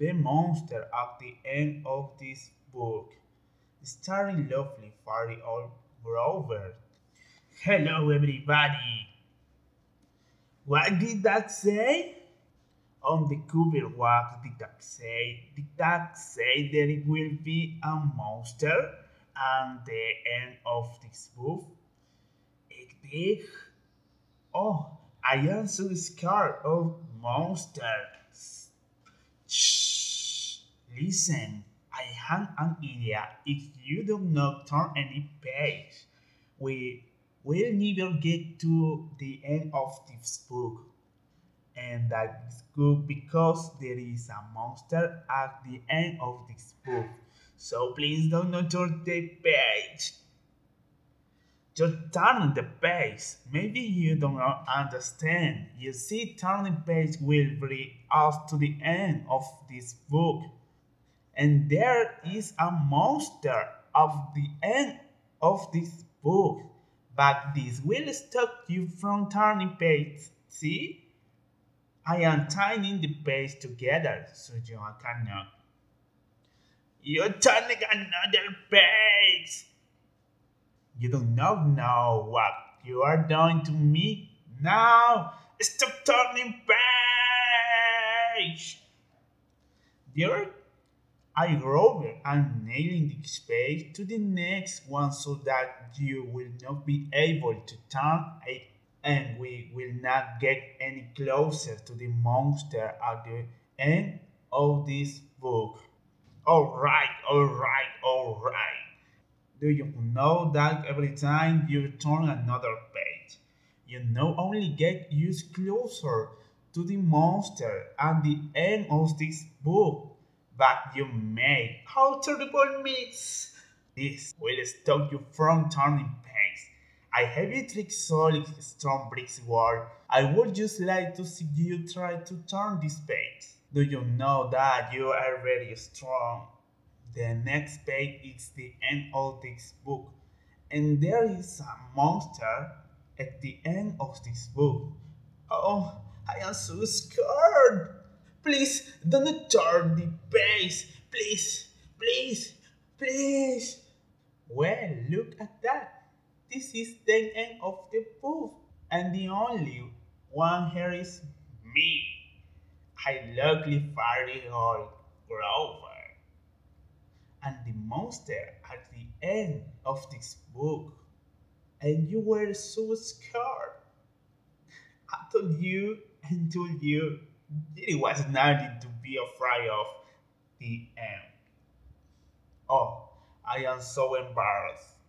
the monster at the end of this book. Starring lovely fairy old Grover. Hello, everybody. What did that say? On the cover, what did that say? Did that say that it will be a monster and the end of this book? It did. Oh, I am so scared of monsters. Listen. I have an idea. If you do not turn any page, we will never get to the end of this book. And that is good because there is a monster at the end of this book. So please do not turn the page. Just turn the page. Maybe you don't understand. You see, turning page will bring us to the end of this book. And there is a monster of the end of this book. But this will stop you from turning page. See? I am tying the page together so you cannot. You're turning another page. You do not know now what you are doing to me. Now, stop turning page. There I Grover and nailing the page to the next one so that you will not be able to turn it and we will not get any closer to the monster at the end of this book. Alright, alright, alright. Do you know that every time you turn another page, you not only get used closer to the monster at the end of this book, but you may how terrible miss. This will stop you from turning page. I have a trick solid strong bricks wall. I would just like to see you try to turn this page. Do you know that you are very strong? The next page is the end of this book, and there is a monster at the end of this book. Oh, I am so scared. Please don't turn the page. Please, please, please. Well, look at that. This is the end of the book, and the only one here is me. I luckily fairy old Grover. And the monster at the end of this book. And you were so scared. I told you and told you it was nothing to be afraid of the end. Oh, I am so embarrassed.